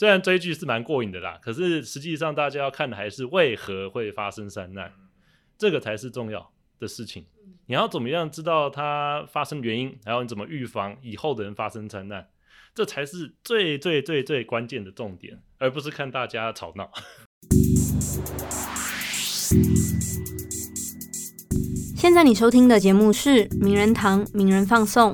虽然追剧是蛮过瘾的啦，可是实际上大家要看的还是为何会发生山难，这个才是重要的事情。你要怎么样知道它发生原因，然后你怎么预防以后的人发生灾难，这才是最最最最关键的重点，而不是看大家吵闹。现在你收听的节目是《名人堂名人放送》。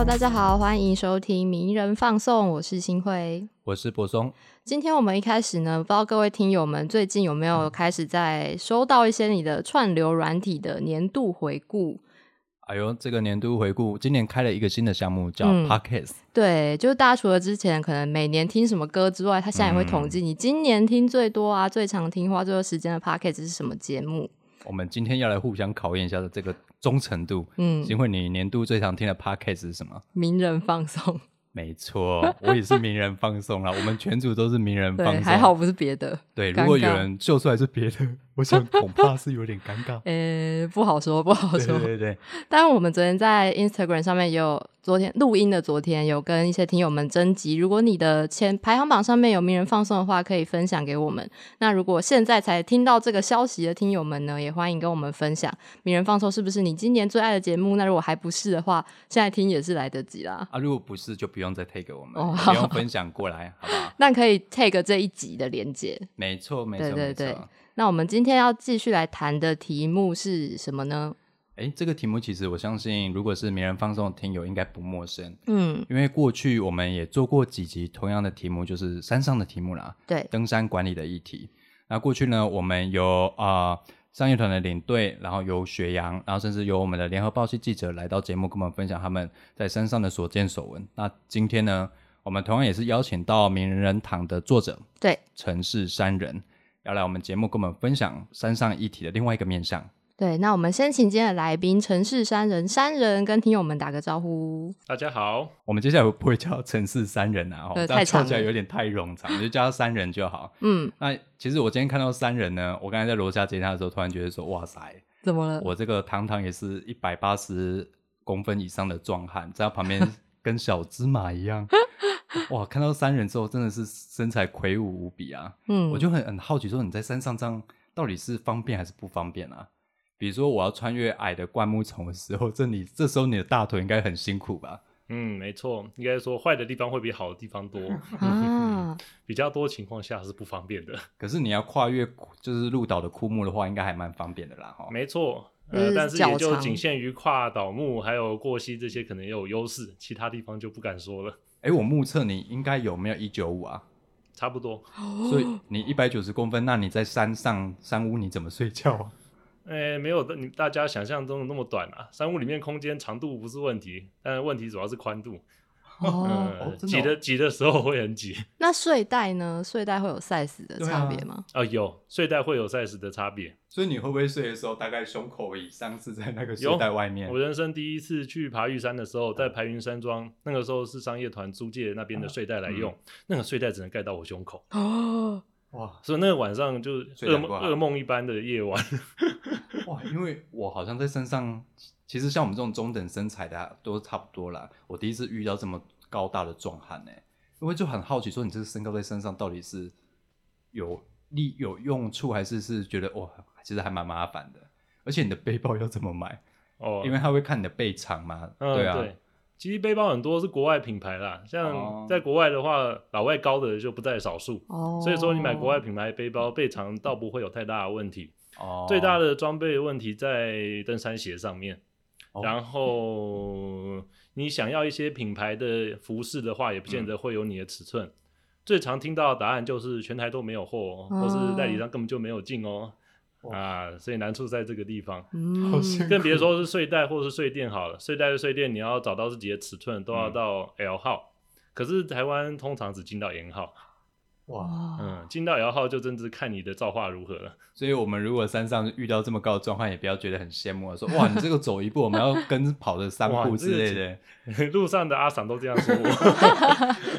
Hello，大家好，欢迎收听《名人放送》，我是新辉，我是柏松。今天我们一开始呢，不知道各位听友们最近有没有开始在收到一些你的串流软体的年度回顾？哎呦，这个年度回顾，今年开了一个新的项目叫 Podcast。对，就是大家除了之前可能每年听什么歌之外，他现在也会统计你今年听最多啊、最常听、花最多时间的 Podcast 是什么节目。我们今天要来互相考验一下的这个忠诚度。嗯，请问，你年度最常听的 podcast 是什么？名人放送。没错，我也是名人放送啦。我们全组都是名人放送，还好不是别的。对，如果有人秀出来是别的，我想恐怕是有点尴尬。呃，不好说，不好说。对对对。但是我们昨天在 Instagram 上面也有。昨天录音的昨天有跟一些听友们征集，如果你的前排行榜上面有名人放送的话，可以分享给我们。那如果现在才听到这个消息的听友们呢，也欢迎跟我们分享名人放送是不是你今年最爱的节目？那如果还不是的话，现在听也是来得及啦。啊，如果不是就不用再 take 我们，不用分享过来，好不好？那可以 take 这一集的连接。没错，没错，对对对。那我们今天要继续来谈的题目是什么呢？哎，这个题目其实我相信，如果是名人放送的听友应该不陌生。嗯，因为过去我们也做过几集同样的题目，就是山上的题目啦。对，登山管理的议题。那过去呢，我们有啊商业团的领队，然后有雪阳，然后甚至有我们的联合报系记者来到节目，跟我们分享他们在山上的所见所闻。那今天呢，我们同样也是邀请到名人堂的作者，对，城市山人，要来我们节目跟我们分享山上议题的另外一个面向。对，那我们先请今天的来宾城市三人三人跟听友们打个招呼。大家好，我们接下来不会叫城市三人啊，哦，太长起来有点太冗长，就叫他山人就好。嗯，那其实我今天看到三人呢，我刚才在楼下接他的时候，突然觉得说，哇塞，怎么了？我这个堂堂也是一百八十公分以上的壮汉，在他旁边 跟小芝麻一样。哇，看到三人之后，真的是身材魁梧无比啊。嗯，我就很很好奇，说你在山上这样到底是方便还是不方便啊？比如说，我要穿越矮的灌木丛的时候，这你这时候你的大腿应该很辛苦吧？嗯，没错，应该说坏的地方会比好的地方多 啊，比较多情况下是不方便的。可是你要跨越就是鹿岛的枯木的话，应该还蛮方便的啦。哈，没错，呃，但是也就仅限于跨岛木还有过溪这些可能也有优势，其他地方就不敢说了。哎，我目测你应该有没有一九五啊？差不多。所以你一百九十公分，那你在山上山屋你怎么睡觉啊？哎，没有的，你大家想象中的那么短啊！山屋里面空间长度不是问题，但问题主要是宽度。哦，挤的挤的时候会很挤。那睡袋呢？睡袋会有 size 的差别吗？啊，有睡袋会有 size 的差别。所以你会不会睡的时候，大概胸口以上是在那个睡袋外面？我人生第一次去爬玉山的时候，在排云山庄，那个时候是商业团租借那边的睡袋来用，那个睡袋只能盖到我胸口。哦。哇！所以那个晚上就噩梦噩梦一般的夜晚。哇！因为我好像在身上，其实像我们这种中等身材的都差不多啦。我第一次遇到这么高大的壮汉呢，因为就很好奇，说你这个身高在身上到底是有利有用处，还是是觉得哇，其实还蛮麻烦的。而且你的背包要怎么买？哦，因为他会看你的背长嘛。对啊。其实背包很多是国外品牌啦，像在国外的话，老外高的就不在少数。哦，所以说你买国外品牌背包，背长倒不会有太大的问题。哦，最大的装备问题在登山鞋上面。然后你想要一些品牌的服饰的话，也不见得会有你的尺寸。最常听到的答案就是全台都没有货，或是代理商根本就没有进哦。啊，所以难处在这个地方，更别说是睡袋或是睡垫好了。睡袋的、睡垫，你要找到自己的尺寸，都要到 L 号。可是台湾通常只进到 N 号。哇，嗯，进到 L 号就真是看你的造化如何了。所以，我们如果山上遇到这么高的状况，也不要觉得很羡慕，说哇，你这个走一步，我们要跟跑的三 步之类的。路上的阿桑都这样说我，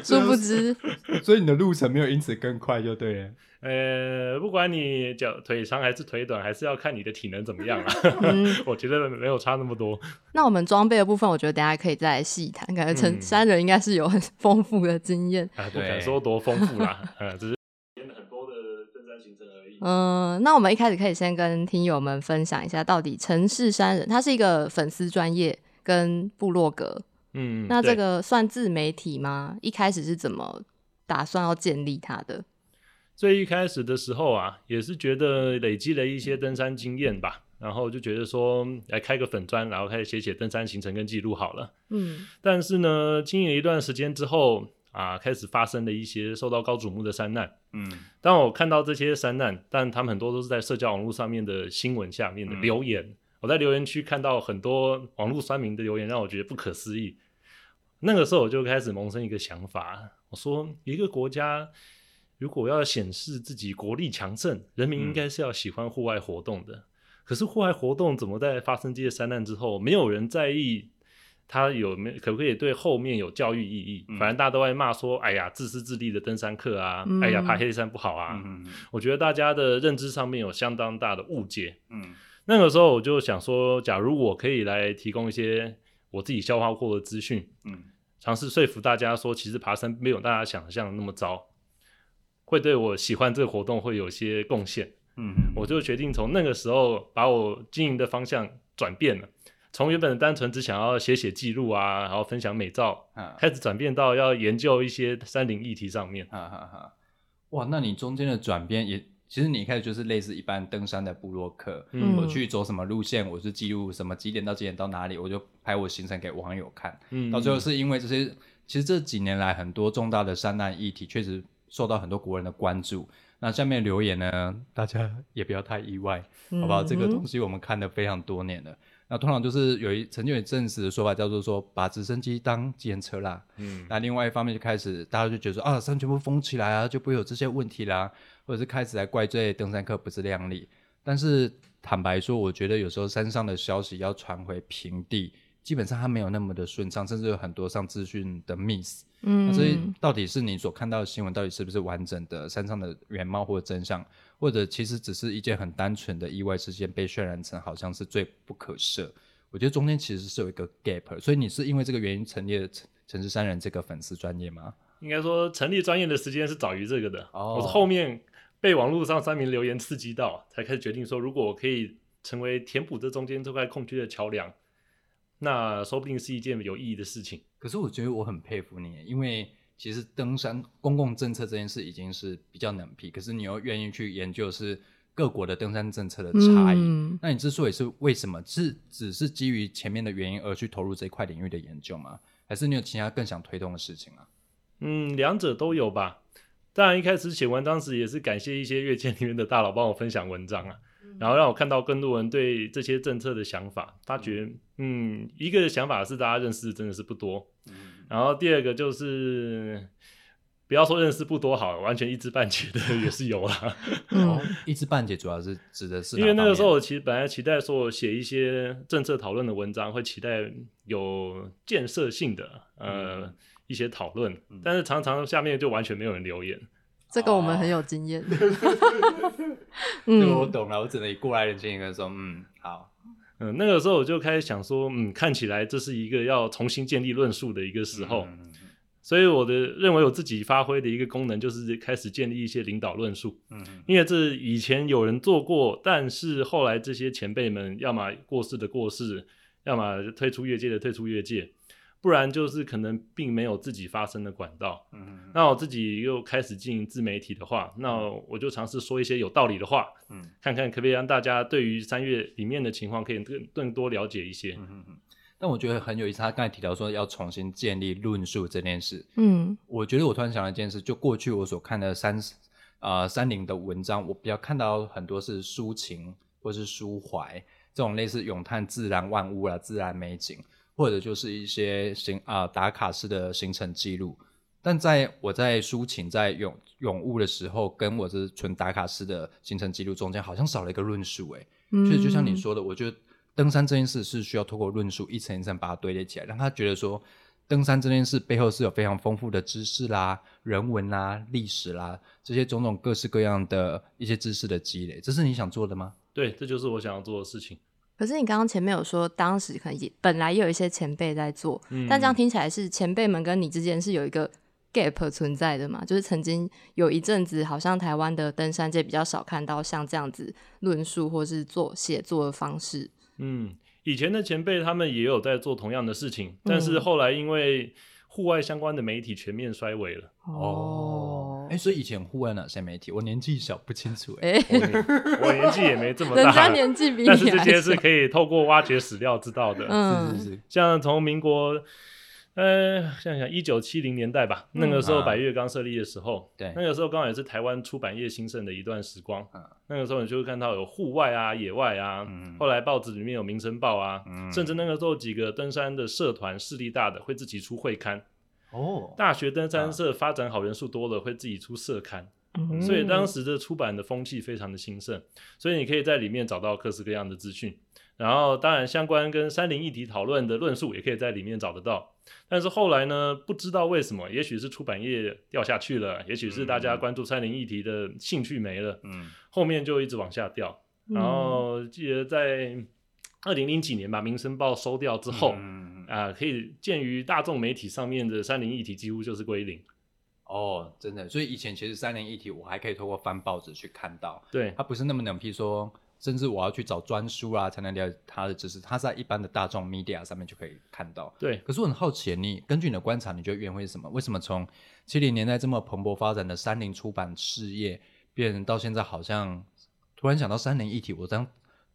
殊不知，所以你的路程没有因此更快，就对了。呃，不管你脚腿长还是腿短，还是要看你的体能怎么样啊。我觉得没有差那么多。那我们装备的部分，我觉得等下可以再来细谈。感觉陈山人应该是有很丰富的经验。啊，不敢说多丰富啦，呃，只是很多的登山行程而已。嗯，那我们一开始可以先跟听友们分享一下，到底城市山人他是一个粉丝专业跟部落格。嗯，那这个算自媒体吗？一开始是怎么打算要建立他的？最一开始的时候啊，也是觉得累积了一些登山经验吧，然后就觉得说来开个粉砖，然后开始写写登山行程跟记录好了。嗯，但是呢，经营了一段时间之后啊，开始发生了一些受到高瞩目的山难。嗯，当我看到这些山难，但他们很多都是在社交网络上面的新闻下面的留言，我在留言区看到很多网络酸民的留言，让我觉得不可思议。那个时候我就开始萌生一个想法，我说一个国家。如果要显示自己国力强盛，人民应该是要喜欢户外活动的。可是户外活动怎么在发生这些灾难之后，没有人在意它有没可不可以对后面有教育意义？反正大家都在骂说：“哎呀，自私自利的登山客啊！哎呀，爬黑山不好啊！”我觉得大家的认知上面有相当大的误解。嗯，那个时候我就想说，假如我可以来提供一些我自己消化过的资讯，嗯，尝试说服大家说，其实爬山没有大家想象的那么糟。会对我喜欢这个活动会有些贡献，嗯，我就决定从那个时候把我经营的方向转变了，从原本的单纯只想要写写记录啊，然后分享美照，啊开始转变到要研究一些山林议题上面，哈哈哈。哇，那你中间的转变也，其实你一开始就是类似一般登山的部落客，嗯，我去走什么路线，我是记录什么几点到几点到哪里，我就拍我行程给网友看，嗯，到最后是因为这些，其实这几年来很多重大的山难议题确实。受到很多国人的关注，那下面留言呢，大家也不要太意外，好不好？这个东西我们看了非常多年了。那通常就是有一曾经有正式的说法，叫做说把直升机当机车啦。嗯，那另外一方面就开始大家就觉得说啊，山全部封起来啊，就不会有这些问题啦，或者是开始来怪罪登山客不自量力。但是坦白说，我觉得有时候山上的消息要传回平地。基本上它没有那么的顺畅，甚至有很多上资讯的 miss。嗯，所以到底是你所看到的新闻，到底是不是完整的山上的原貌或者真相，或者其实只是一件很单纯的意外事件被渲染成好像是最不可赦？我觉得中间其实是有一个 gap。所以你是因为这个原因成立了城城市山人这个粉丝专业吗？应该说成立专业的时间是早于这个的。哦，我是后面被网络上三名留言刺激到，才开始决定说，如果我可以成为填补这中间这块空缺的桥梁。那说不定是一件有意义的事情。可是我觉得我很佩服你，因为其实登山公共政策这件事已经是比较冷僻，可是你又愿意去研究是各国的登山政策的差异。那你之所以是为什么是只是基于前面的原因而去投入这一块领域的研究吗？还是你有其他更想推动的事情啊？嗯，两者都有吧。当然一开始写文章时也是感谢一些阅见里面的大佬帮我分享文章啊。然后让我看到更多人对这些政策的想法，他觉得，嗯，一个想法是大家认识真的是不多，然后第二个就是，不要说认识不多好，完全一知半解的也是有啦。哦，一知半解主要是指的是，因为那个时候我其实本来期待说我写一些政策讨论的文章，会期待有建设性的呃一些讨论，但是常常下面就完全没有人留言。这个我们很有经验。嗯我懂了，我只能以过来人经验跟说，嗯，好，嗯，那个时候我就开始想说，嗯，看起来这是一个要重新建立论述的一个时候，所以我的认为我自己发挥的一个功能就是开始建立一些领导论述，嗯，因为这以前有人做过，但是后来这些前辈们要么过世的过世，要么退出业界的退出业界。不然就是可能并没有自己发声的管道。嗯，那我自己又开始经营自媒体的话，那我就尝试说一些有道理的话，嗯，看看可不可以让大家对于三月里面的情况可以更更多了解一些。嗯嗯但我觉得很有意思，他刚才提到说要重新建立论述这件事。嗯，我觉得我突然想到一件事，就过去我所看的三啊三林的文章，我比较看到很多是抒情或是抒怀这种类似咏叹自然万物啊、自然美景。或者就是一些行啊打卡式的行程记录，但在我在抒情在咏咏物的时候，跟我这纯打卡式的行程记录中间，好像少了一个论述。哎，所以就像你说的，我觉得登山这件事是需要透过论述一层一层把它堆叠起来，让他觉得说登山这件事背后是有非常丰富的知识啦、人文啦、历史啦这些种种各式各样的一些知识的积累，这是你想做的吗？对，这就是我想要做的事情。可是你刚刚前面有说，当时可能本来也有一些前辈在做，但这样听起来是前辈们跟你之间是有一个 gap 存在的嘛？就是曾经有一阵子，好像台湾的登山界比较少看到像这样子论述或是做写作的方式。嗯，以前的前辈他们也有在做同样的事情，但是后来因为户外相关的媒体全面衰微了。哦，哎，所以以前户外哪些媒体？我年纪小不清楚。哎，我年纪也没这么大，人家年纪比但是这些是可以透过挖掘史料知道的。嗯，是是是，像从民国。呃，想想一九七零年代吧，那个时候百越刚设立的时候，对，那个时候刚好也是台湾出版业兴盛的一段时光。那个时候你就会看到有户外啊、野外啊，后来报纸里面有《民生报》啊，甚至那个时候几个登山的社团势力大的会自己出会刊。哦，大学登山社发展好人数多了，会自己出社刊。所以当时的出版的风气非常的兴盛，所以你可以在里面找到各式各样的资讯。然后，当然相关跟山林议题讨论的论述也可以在里面找得到。但是后来呢，不知道为什么，也许是出版业掉下去了，也许是大家关注山林议题的兴趣没了，嗯，后面就一直往下掉。然后记得在二零零几年把《民生报》收掉之后，啊，可以鉴于大众媒体上面的三零一体几乎就是归零。哦，真的，所以以前其实三零一体我还可以透过翻报纸去看到，对，它不是那么冷僻说。甚至我要去找专书啊，才能了解它的知识。它在一般的大众 media 上面就可以看到。对，可是我很好奇，你根据你的观察，你觉得原因会是什么？为什么从七零年代这么蓬勃发展的三零出版事业，变成到现在好像突然想到三零一体，我当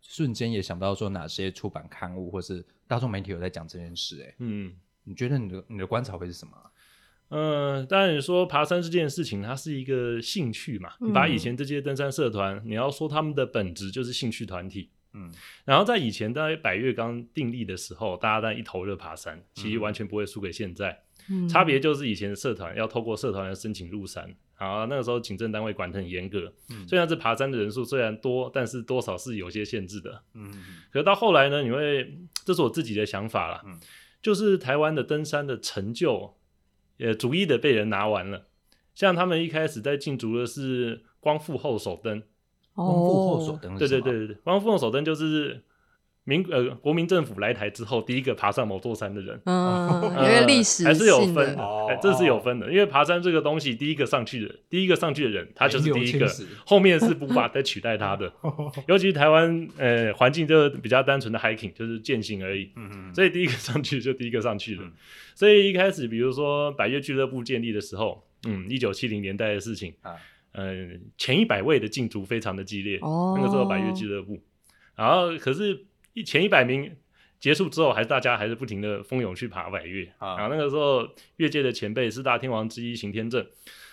瞬间也想不到说哪些出版刊物或是大众媒体有在讲这件事？哎，嗯，你觉得你的你的观察会是什么？嗯，当然你说爬山这件事情，它是一个兴趣嘛。把以前这些登山社团，你要说他们的本质就是兴趣团体。嗯，然后在以前在百越刚订立的时候，大家在一头热爬山，其实完全不会输给现在。嗯，差别就是以前的社团要透过社团来申请入山，啊，那个时候警政单位管得很严格。嗯，虽然是爬山的人数虽然多，但是多少是有些限制的。嗯，可是到后来呢，你会，这是我自己的想法了。嗯，就是台湾的登山的成就。也逐一的被人拿完了，像他们一开始在禁足的是光复后手灯，光复后手灯，对对对对对，光复后手灯就是民呃国民政府来台之后第一个爬上某座山的人，嗯，因为历史还是有分，哎，这是有分的，因为爬山这个东西，第一个上去的，第一个上去的人，他就是第一个，后面是无法再取代他的，尤其台湾呃环境就比较单纯的 hiking 就是践行而已，嗯嗯，所以第一个上去就第一个上去了。所以一开始，比如说百越俱乐部建立的时候，嗯，一九七零年代的事情啊，嗯，前一百位的竞逐非常的激烈，那个时候百越俱乐部，然后可是一前一百名结束之后，还是大家还是不停的蜂拥去爬百越啊，然后那个时候越界的前辈四大天王之一邢天正。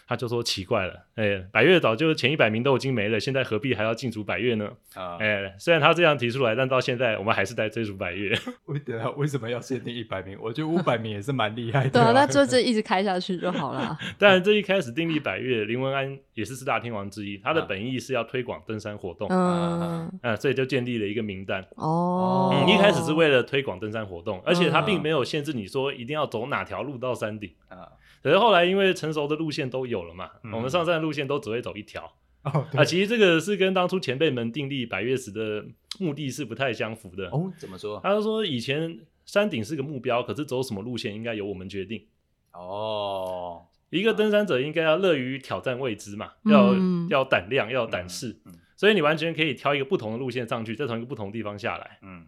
他就说奇怪了，哎，百越早就前一百名都已经没了，现在何必还要进逐百越呢？啊，哎，虽然他这样提出来，但到现在我们还是在追逐百越。为的为什么要限定一百名？我觉得五百名也是蛮厉害的。对啊，那就这一直开下去就好了。当然，这一开始订立百越，林文安也是四大天王之一，他的本意是要推广登山活动，嗯，啊，所以就建立了一个名单。哦，嗯，一开始是为了推广登山活动，而且他并没有限制你说一定要走哪条路到山顶啊。可是后来，因为成熟的路线都有了嘛，我们上山的路线都只会走一条。啊，其实这个是跟当初前辈们订立百越时的目的是不太相符的。哦，怎么说？他说以前山顶是个目标，可是走什么路线应该由我们决定。哦，一个登山者应该要乐于挑战未知嘛，要要胆量，要胆识。所以你完全可以挑一个不同的路线上去，再从一个不同地方下来。嗯。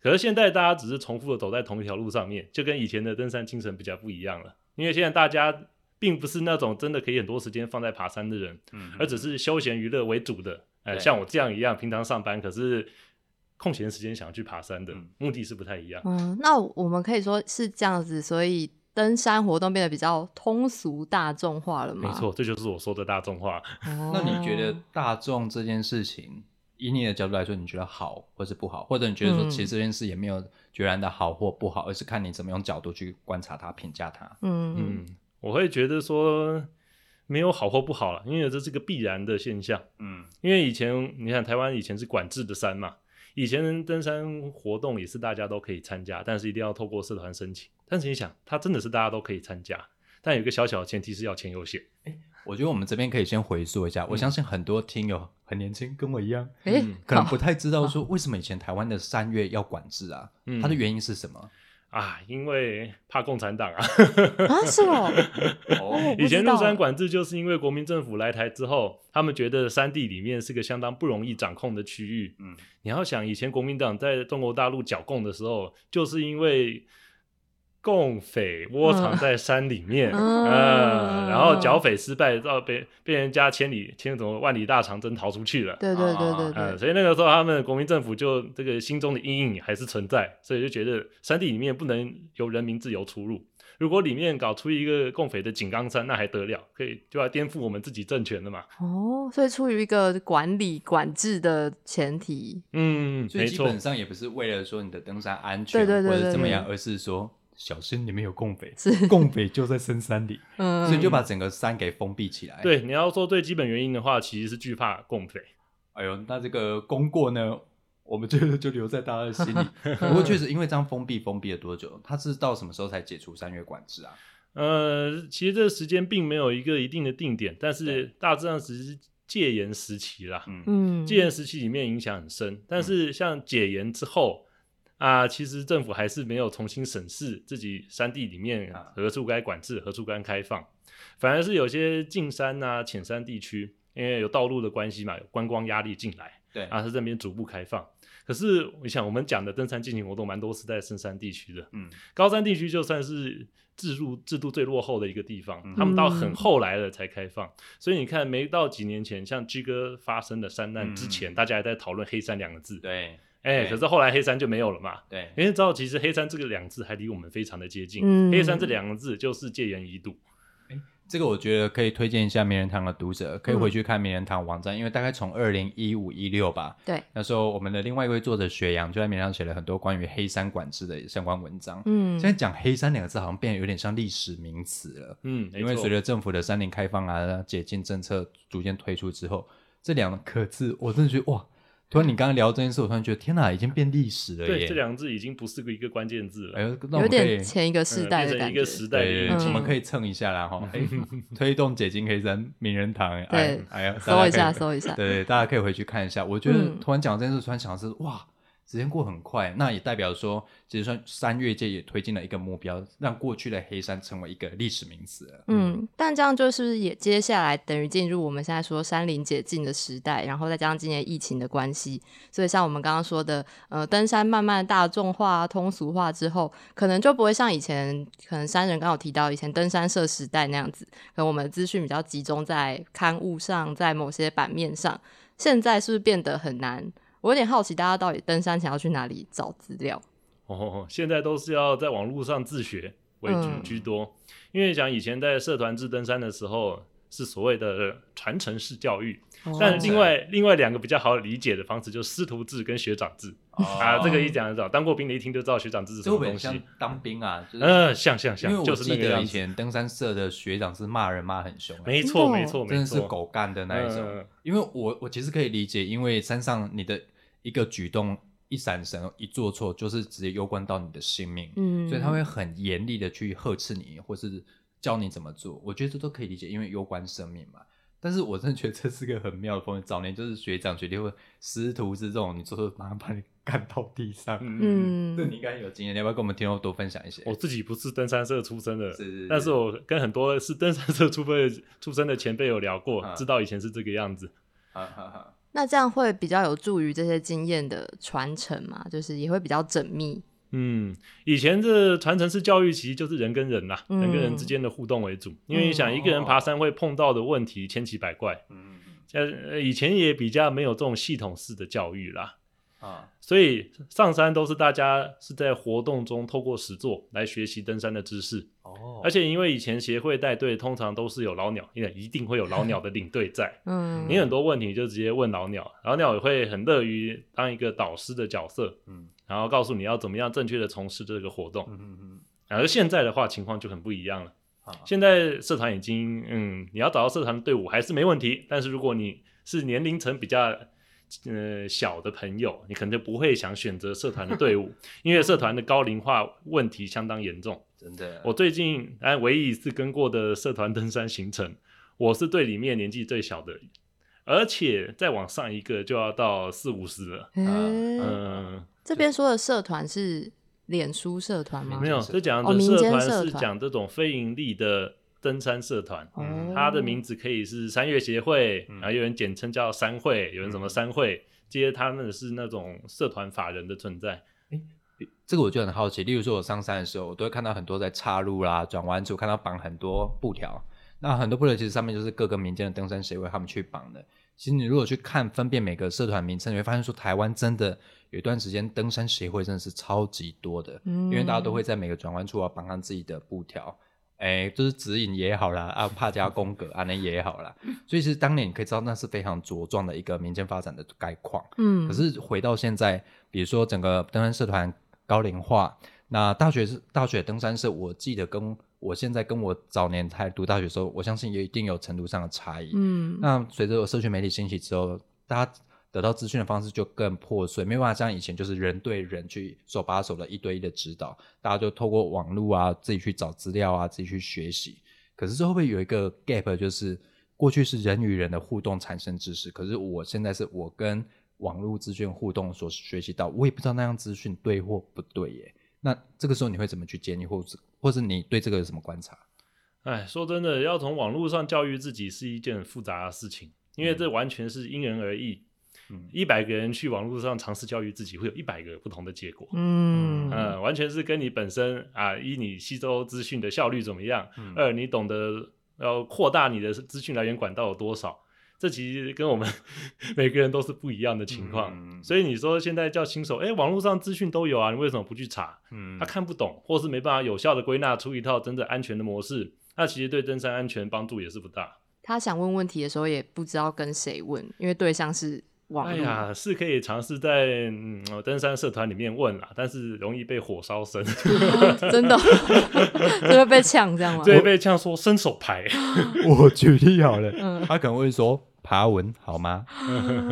可是现在大家只是重复的走在同一条路上面，就跟以前的登山精神比较不一样了。因为现在大家并不是那种真的可以很多时间放在爬山的人，嗯，而只是休闲娱乐为主的，呃，像我这样一样，平常上班可是空闲时间想要去爬山的，目的是不太一样。嗯，那我们可以说是这样子，所以登山活动变得比较通俗大众化了吗？没错，这就是我说的大众化。那你觉得大众这件事情，以你的角度来说，你觉得好或是不好？或者你觉得说，其实这件事也没有？决然的好或不好，而是看你怎么用角度去观察它、评价它。嗯嗯，我会觉得说没有好或不好了，因为这是个必然的现象。嗯，因为以前你看台湾以前是管制的山嘛，以前登山活动也是大家都可以参加，但是一定要透过社团申请。但是你想，它真的是大家都可以参加，但有一个小小的前提是要签优险。我觉得我们这边可以先回溯一下，我相信很多听友很年轻，跟我一样，哎，可能不太知道说为什么以前台湾的三月要管制啊？它的原因是什么？啊，因为怕共产党啊！啊，是哦。以前入山管制就是因为国民政府来台之后，他们觉得山地里面是个相当不容易掌控的区域。嗯，你要想以前国民党在中国大陆剿共的时候，就是因为。共匪窝藏在山里面，嗯，然后剿匪失败，到被被人家千里千什么万里大长征逃出去了，对对对对对，所以那个时候他们国民政府就这个心中的阴影还是存在，所以就觉得山地里面不能由人民自由出入，如果里面搞出一个共匪的井冈山，那还得了，可以就要颠覆我们自己政权了嘛。哦，所以出于一个管理管制的前提，嗯，所以基本上也不是为了说你的登山安全或者怎么样，而是说。小心，里面有共匪，共匪就在深山里，所以就把整个山给封闭起来。对，你要说最基本原因的话，其实是惧怕共匪。哎呦，那这个功过呢，我们就 就留在大家的心里。不过确实，因为这样封闭，封闭了多久？他是到什么时候才解除三月管制啊？呃，其实这个时间并没有一个一定的定点，但是大致上只是戒严时期啦。嗯，戒严时期里面影响很深，但是像解严之后。啊，其实政府还是没有重新审视自己山地里面何处该管制，何处该开放，反而是有些近山啊、浅山地区，因为有道路的关系嘛，有观光压力进来，对，啊，是这边逐步开放。可是我想，我们讲的登山进行活动蛮多是在深山地区的，嗯，高山地区就算是制度制度最落后的一个地方，他们到很后来了才开放。所以你看，没到几年前，像居哥发生的山难之前，大家还在讨论黑山两个字，对。哎，可是后来黑山就没有了嘛？对，因为知道其实黑山这个两字还离我们非常的接近。嗯，黑山这两个字就是戒严一度。哎，这个我觉得可以推荐一下名人堂的读者，可以回去看名人堂网站，因为大概从二零一五一六吧，对，那时候我们的另外一位作者雪阳就在名人堂写了很多关于黑山管制的相关文章。嗯，现在讲黑山两个字好像变得有点像历史名词了。嗯，因为随着政府的山林开放啊、解禁政策逐渐推出之后，这两个字我真的觉得哇。突然，你刚刚聊这件事，我突然觉得天哪，已经变历史了耶！对，这两个字已经不是个一个关键字了，有点前一个时代的一个时代。我们可以蹭一下啦，哈！推动解禁可以在名人堂，对，哎呀，搜一下，搜一下，对，大家可以回去看一下。我觉得突然讲这件事，突然想的是哇。时间过很快，那也代表说，其实算山岳界也推进了一个目标，让过去的黑山成为一个历史名词。嗯，但这样就是也接下来等于进入我们现在说山林解禁的时代，然后再加上今年疫情的关系，所以像我们刚刚说的，呃，登山慢慢大众化、通俗化之后，可能就不会像以前，可能山人刚好提到以前登山社时代那样子，可能我们的资讯比较集中在刊物上，在某些版面上，现在是不是变得很难？我有点好奇，大家到底登山想要去哪里找资料？哦，现在都是要在网络上自学为主居多，因为讲以前在社团制登山的时候，是所谓的传承式教育。但另外另外两个比较好理解的方式，就是师徒制跟学长制啊。这个一讲就知道，当过兵的一听就知道学长制是什么东西。当兵啊，嗯，像像像，就是那个以前登山社的学长是骂人骂很凶，没错没错，真的是狗干的那一种。因为我我其实可以理解，因为山上你的一个举动一闪神一做错，就是直接攸关到你的性命，嗯，所以他会很严厉的去呵斥你，或是教你怎么做。我觉得这都可以理解，因为攸关生命嘛。但是我真的觉得这是个很妙的风气。早年就是学长学弟或师徒之这种，你做马上把你干到地上。嗯，这你应该有经验，你要不要跟我们听众多分享一些？我自己不是登山社出身的，是是，但是我跟很多是登山社出身出身的前辈有聊过，知道以前是这个样子。哈哈哈。那这样会比较有助于这些经验的传承嘛？就是也会比较缜密。嗯，以前这传承式教育其实就是人跟人呐，人跟人之间的互动为主。因为你想一个人爬山会碰到的问题千奇百怪，嗯，像以前也比较没有这种系统式的教育啦。啊，所以上山都是大家是在活动中透过实作来学习登山的知识。哦，而且因为以前协会带队通常都是有老鸟，因为一定会有老鸟的领队在。嗯，你很多问题就直接问老鸟，老鸟也会很乐于当一个导师的角色。嗯，然后告诉你要怎么样正确的从事这个活动。嗯嗯嗯。而现在的话情况就很不一样了。现在社团已经，嗯，你要找到社团的队伍还是没问题，但是如果你是年龄层比较。呃小的朋友，你可能就不会想选择社团的队伍，因为社团的高龄化问题相当严重。真的，我最近哎唯一一次跟过的社团登山行程，我是队里面年纪最小的，而且再往上一个就要到四五十了。嗯，这边说的社团是脸书社团吗？没有，这讲的社团是讲这种非盈利的。登山社团，它的名字可以是山岳协会，然后有人简称叫山会，有人什么山会，这些他们是那种社团法人的存在。哎，这个我就很好奇。例如说，我上山的时候，我都会看到很多在岔路啦、转弯处看到绑很多布条。那很多布条其实上面就是各个民间的登山协会他们去绑的。其实你如果去看分辨每个社团名称，你会发现说，台湾真的有一段时间登山协会真的是超级多的，因为大家都会在每个转弯处啊绑上自己的布条。哎，就是指引也好啦，啊，帕加宫格啊，那也好啦。所以其实当年你可以知道，那是非常茁壮的一个民间发展的概况。嗯，可是回到现在，比如说整个登山社团高龄化，那大学是大学登山社，我记得跟我现在跟我早年才读大学时候，我相信也一定有程度上的差异。嗯，那随着社群媒体兴起之后，大家。得到资讯的方式就更破碎，没有办法像以前就是人对人去手把手的一对一的指导，大家就透过网络啊，自己去找资料啊，自己去学习。可是这会不会有一个 gap，就是过去是人与人的互动产生知识，可是我现在是我跟网络资讯互动所学习到，我也不知道那样资讯对或不对耶。那这个时候你会怎么去建议，或者或是你对这个有什么观察？哎，说真的，要从网络上教育自己是一件很复杂的事情，因为这完全是因人而异。一百个人去网络上尝试教育自己，会有一百个不同的结果。嗯嗯，完全是跟你本身啊，一你吸收资讯的效率怎么样，二你懂得要扩大你的资讯来源管道有多少，这其实跟我们 每个人都是不一样的情况。所以你说现在叫新手，哎，网络上资讯都有啊，你为什么不去查？嗯，他看不懂，或是没办法有效的归纳出一套真正安全的模式，那其实对登山安全帮助也是不大。他想问问题的时候也不知道跟谁问，因为对象是。哎呀，是可以尝试在登山社团里面问啦，但是容易被火烧身，真的，就会被呛这样吗？对，被呛说伸手牌。我举例好了，他可能会说爬文好吗？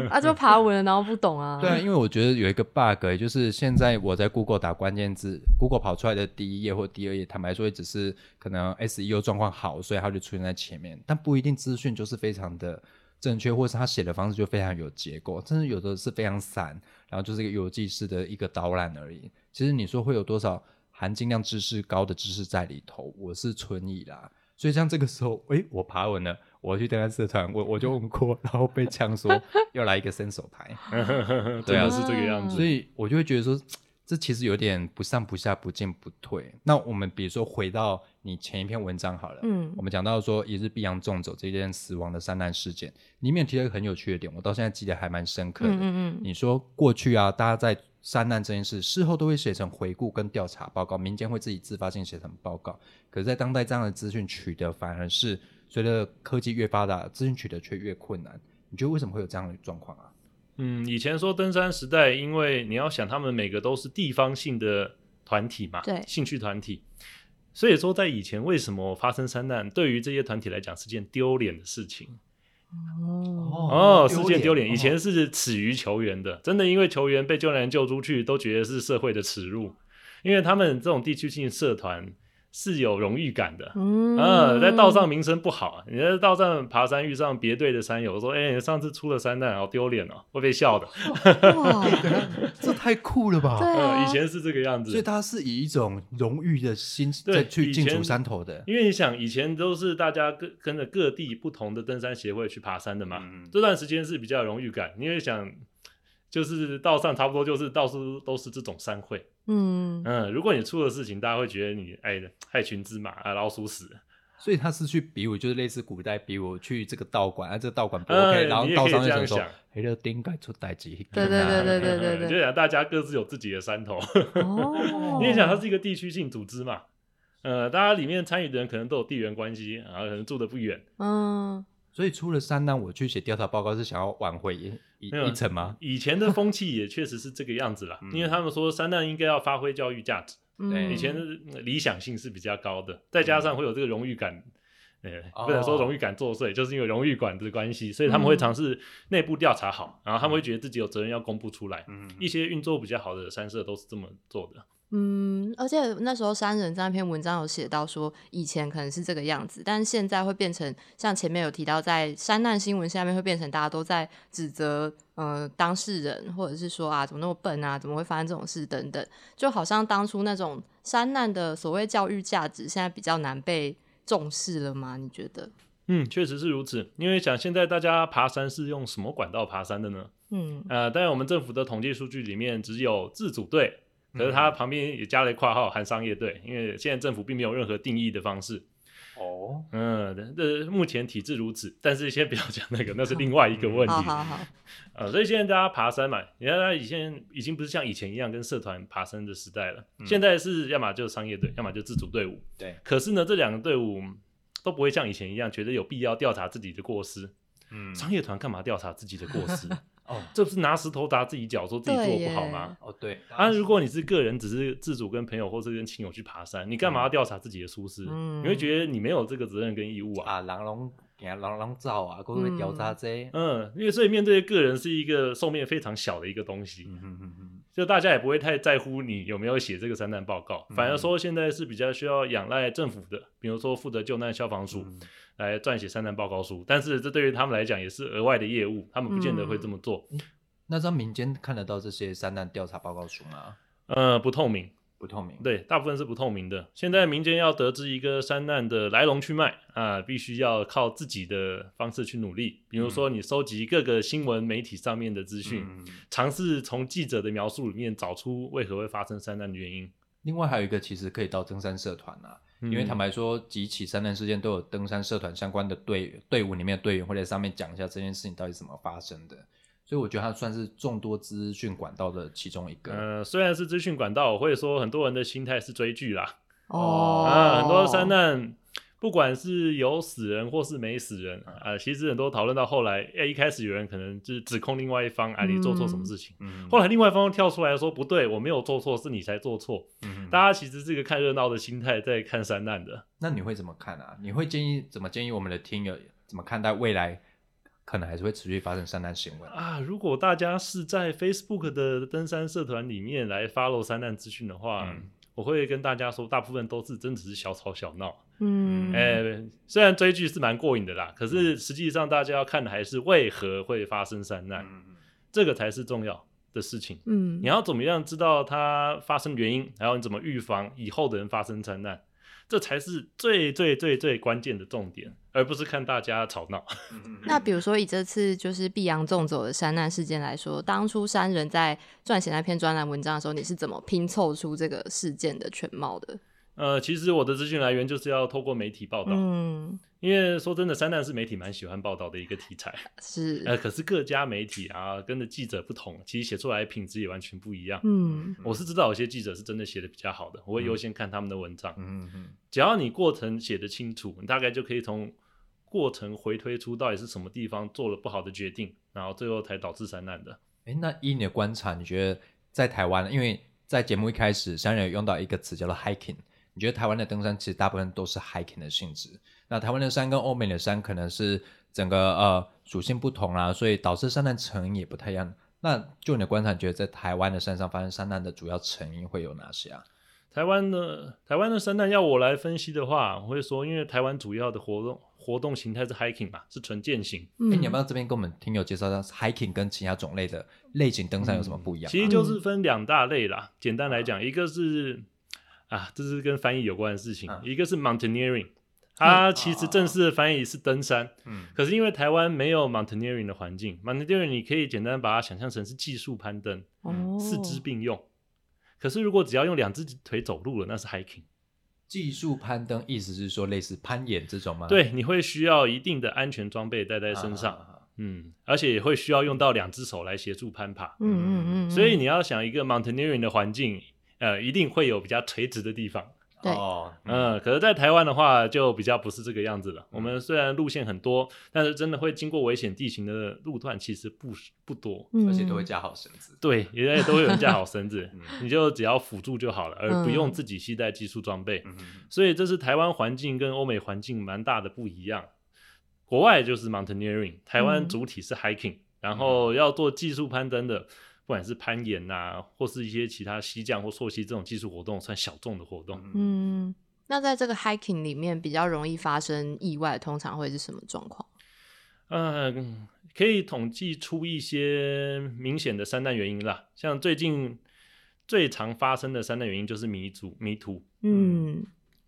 啊，就爬文了，然后不懂啊。对啊，因为我觉得有一个 bug，就是现在我在 Google 打关键字，Google 跑出来的第一页或第二页，坦白说，也只是可能 SEO 状况好，所以它就出现在前面，但不一定资讯就是非常的。正确，或是他写的方式就非常有结构，甚至有的是非常散，然后就是一个游记式的一个导览而已。其实你说会有多少含金量知识高的知识在里头，我是存疑啦。所以像这个时候，诶，我爬稳了，我去登山社团，我我就问过，然后被呛说要来一个伸手牌，对啊，是这个样子。所以我就会觉得说。这其实有点不上不下、不进不退。那我们比如说回到你前一篇文章好了，嗯，我们讲到说一日必阳纵走这件死亡的三难事件，里面提了一个很有趣的点，我到现在记得还蛮深刻的。嗯嗯，你说过去啊，大家在三难这件事事后都会写成回顾跟调查报告，民间会自己自发性写成报告。可是，在当代这样的资讯取得反而是随着科技越发达，资讯取得却越困难。你觉得为什么会有这样的状况啊？嗯，以前说登山时代，因为你要想，他们每个都是地方性的团体嘛，对，兴趣团体，所以说在以前为什么发生山难，对于这些团体来讲是件丢脸的事情。哦哦，是件丢脸。以前是耻于球员的，真的，因为球员被救援救出去，都觉得是社会的耻辱，因为他们这种地区性社团。是有荣誉感的，嗯，在道上名声不好，你在道上爬山遇上别队的山友，说：“哎，上次出了山难，好丢脸哦，会被笑的。”这太酷了吧？对，以前是这个样子，所以他是以一种荣誉的心在去进出山头的。因为你想，以前都是大家跟跟着各地不同的登山协会去爬山的嘛，这段时间是比较荣誉感。你会想，就是道上差不多就是到处都是这种山会。嗯嗯，如果你出了事情，大家会觉得你哎害群之马啊，老鼠屎。所以他是去比武，就是类似古代比武去这个道馆啊，这个道馆不 OK，然后道上就说：“黑了顶盖出代级。”对对对对对对对，就想大家各自有自己的山头。哦，你也想它是一个地区性组织嘛？呃，大家里面参与的人可能都有地缘关系，然后可能住的不远。嗯。所以出了山呢，我去写调查报告是想要挽回一一层吗？以前的风气也确实是这个样子啦，因为他们说三难应该要发挥教育价值，对，以前的理想性是比较高的，再加上会有这个荣誉感，不能说荣誉感作祟，就是因为荣誉感的关系，所以他们会尝试内部调查好，然后他们会觉得自己有责任要公布出来。嗯，一些运作比较好的三社都是这么做的。嗯，而且那时候山人在那篇文章有写到说，以前可能是这个样子，但是现在会变成像前面有提到，在山难新闻下面会变成大家都在指责呃当事人，或者是说啊怎么那么笨啊，怎么会发生这种事等等，就好像当初那种山难的所谓教育价值，现在比较难被重视了吗？你觉得？嗯，确实是如此，因为想现在大家爬山是用什么管道爬山的呢？嗯，呃，当然我们政府的统计数据里面只有自组队。可是它旁边也加了括号含商业队，因为现在政府并没有任何定义的方式。哦，嗯，这目前体制如此，但是先不要讲那个，那是另外一个问题。好好好。呃，所以现在大家爬山嘛，你看，他以前已经不是像以前一样跟社团爬山的时代了，现在是要么就是商业队，要么就自主队伍。对。可是呢，这两个队伍都不会像以前一样觉得有必要调查自己的过失。嗯。商业团干嘛调查自己的过失？哦，这不是拿石头砸自己脚，说自己做不好吗？哦，对。啊，如果你是个人，只是自主跟朋友或是跟亲友去爬山，你干嘛要调查自己的舒适？嗯？你会觉得你没有这个责任跟义务啊？啊，狼龙给狼狼照啊，会不会调查这？嗯，因为所以面对个人是一个寿命非常小的一个东西。嗯嗯嗯嗯。就大家也不会太在乎你有没有写这个灾难报告，反而说现在是比较需要仰赖政府的，比如说负责救难消防署来撰写灾难报告书，但是这对于他们来讲也是额外的业务，他们不见得会这么做。那在民间看得到这些灾难调查报告书吗？呃，不透明，不透明。对，大部分是不透明的。现在民间要得知一个山难的来龙去脉啊，必须要靠自己的方式去努力。比如说，你收集各个新闻媒体上面的资讯，尝试从记者的描述里面找出为何会发生山难的原因。另外还有一个，其实可以到登山社团啊，因为坦白说，几起山难事件都有登山社团相关的队队伍里面的队员会在上面讲一下这件事情到底怎么发生的。所以我觉得它算是众多资讯管道的其中一个。呃，虽然是资讯管道，我会说很多人的心态是追剧啦。哦。啊，很多山难，不管是有死人或是没死人，啊，其实很多讨论到后来，哎，一开始有人可能就是指控另外一方，啊，你做错什么事情。嗯。后来另外一方跳出来说，不对，我没有做错，是你才做错。嗯。大家其实是一个看热闹的心态在看山难的。那你会怎么看啊？你会建议怎么建议我们的听友怎么看待未来？可能还是会持续发生山难行为啊！如果大家是在 Facebook 的登山社团里面来 follow 山难资讯的话，我会跟大家说，大部分都是真只是小吵小闹。嗯，哎，虽然追剧是蛮过瘾的啦，可是实际上大家要看的还是为何会发生山难，这个才是重要的事情。嗯，你要怎么样知道它发生原因，然后你怎么预防以后的人发生山难？这才是最最最最关键的重点，而不是看大家吵闹。那比如说以这次就是碧阳纵走的山难事件来说，当初山人在撰写那篇专栏文章的时候，你是怎么拼凑出这个事件的全貌的？呃，其实我的资讯来源就是要透过媒体报道，嗯，因为说真的，山难是媒体蛮喜欢报道的一个题材，是，呃，可是各家媒体啊，跟着记者不同，其实写出来品质也完全不一样，嗯，我是知道有些记者是真的写的比较好的，我会优先看他们的文章，嗯嗯，只要你过程写的清楚，你大概就可以从过程回推出到底是什么地方做了不好的决定，然后最后才导致山难的。哎，那依你的观察，你觉得在台湾，因为在节目一开始，三人有用到一个词叫做 hiking。你觉得台湾的登山其实大部分都是 hiking 的性质，那台湾的山跟欧美的山可能是整个呃属性不同啦，所以导致山难成因也不太一样。那就你的观察，觉得在台湾的山上发生山难的主要成因会有哪些啊？台湾的台湾的山难要我来分析的话，我会说，因为台湾主要的活动活动形态是 hiking 嘛，是纯健行。哎，你要不要这边跟我们听友介绍下 hiking 跟其他种类的类型登山有什么不一样？其实就是分两大类啦。简单来讲，一个是啊，这是跟翻译有关的事情。一个是 mountaineering，它其实正式的翻译是登山。嗯。可是因为台湾没有 mountaineering 的环境，mountaineering 你可以简单把它想象成是技术攀登，四肢并用。可是如果只要用两只腿走路了，那是 hiking。技术攀登意思是说类似攀岩这种吗？对，你会需要一定的安全装备带在身上。嗯，而且也会需要用到两只手来协助攀爬。嗯嗯嗯。所以你要想一个 mountaineering 的环境。呃，一定会有比较垂直的地方，对，嗯，可是，在台湾的话，就比较不是这个样子了。我们虽然路线很多，但是真的会经过危险地形的路段其实不不多，而且都会架好绳子。对，也 都会有人架好绳子，你就只要辅助就好了，而不用自己携带技术装备。所以，这是台湾环境跟欧美环境蛮大的不一样。国外就是 mountaineering，台湾主体是 hiking，然后要做技术攀登的。不管是攀岩呐，或是一些其他溪降或溯溪这种技术活动，算小众的活动。嗯，那在这个 hiking 里面比较容易发生意外，通常会是什么状况？嗯，可以统计出一些明显的三大原因啦。像最近最常发生的三大原因就是迷途，迷途。嗯。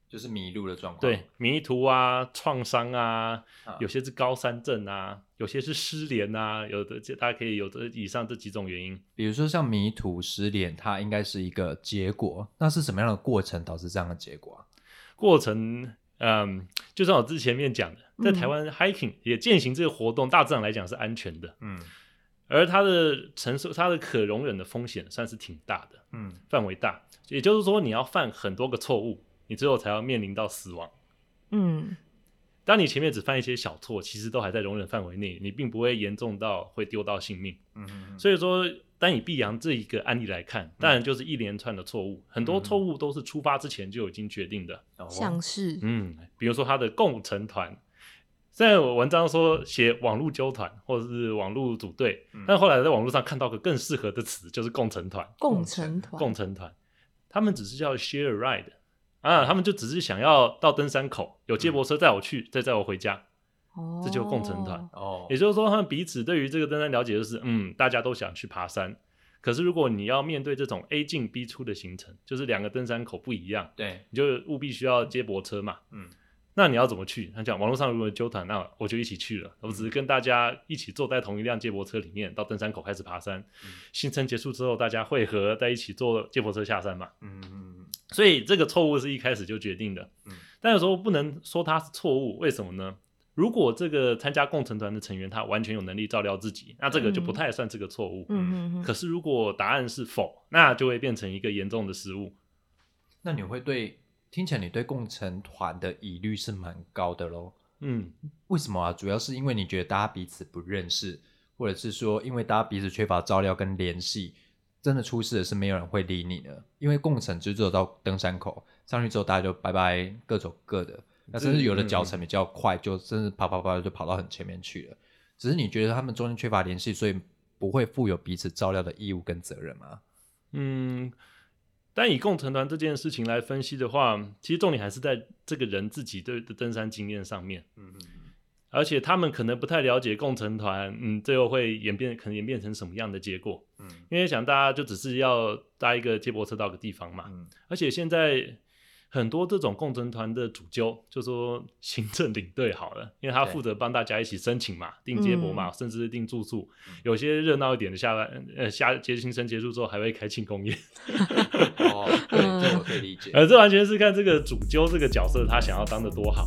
就是迷路的状况，对迷途啊、创伤啊，有些是高山症啊，有些是失联啊，有的大家可以有的以上这几种原因。比如说像迷途、失联，它应该是一个结果，那是什么样的过程导致这样的结果啊？过程，嗯，就像我之前面讲的，在台湾 hiking 也践行这个活动，大致上来讲是安全的，嗯，而它的承受、它的可容忍的风险算是挺大的，嗯，范围大，也就是说你要犯很多个错误。你最后才要面临到死亡。嗯，当你前面只犯一些小错，其实都还在容忍范围内，你并不会严重到会丢到性命。嗯所以说，单以碧阳这一个案例来看，当然就是一连串的错误，很多错误都是出发之前就已经决定的。像是，嗯，比如说他的共成团，在文章说写网络纠团或者是网络组队，但后来在网络上看到个更适合的词，就是共成团。共成团，共成团，他们只是叫 share ride。啊，他们就只是想要到登山口有接驳车载我去，再载我回家，哦，这就共成团哦。也就是说，他们彼此对于这个登山了解就是，嗯，大家都想去爬山。可是如果你要面对这种 A 进 B 出的行程，就是两个登山口不一样，对，你就务必需要接驳车嘛，嗯。那你要怎么去？他讲网络上如果纠团，那我就一起去了。我只是跟大家一起坐在同一辆接驳车里面，到登山口开始爬山。行程结束之后，大家汇合在一起坐接驳车下山嘛。嗯嗯。所以这个错误是一开始就决定的。嗯。但有时候不能说它是错误，为什么呢？如果这个参加共成团的成员他完全有能力照料自己，那这个就不太算这个错误。嗯嗯可是如果答案是否，那就会变成一个严重的失误。那你会对？听起来你对共成团的疑虑是蛮高的喽。嗯，为什么啊？主要是因为你觉得大家彼此不认识，或者是说因为大家彼此缺乏照料跟联系，真的出事了是没有人会理你的。因为共乘就只有到登山口上去之后，大家就拜拜，各走各的。那甚至有的脚程比较快，就甚至跑跑跑就跑到很前面去了。只是你觉得他们中间缺乏联系，所以不会负有彼此照料的义务跟责任吗？嗯。但以共成团这件事情来分析的话，其实重点还是在这个人自己的登山经验上面。嗯嗯而且他们可能不太了解共成团，嗯，最后会演变，可能演变成什么样的结果？嗯。因为想大家就只是要搭一个接驳车到个地方嘛。嗯。而且现在。很多这种共成团的主揪，就说行政领队好了，因为他负责帮大家一起申请嘛，订接驳嘛，甚至是订住宿。有些热闹一点的下班，呃，下接新生结束之后还会开庆功宴。哦，这我可以理解。呃，这完全是看这个主揪这个角色他想要当的多好。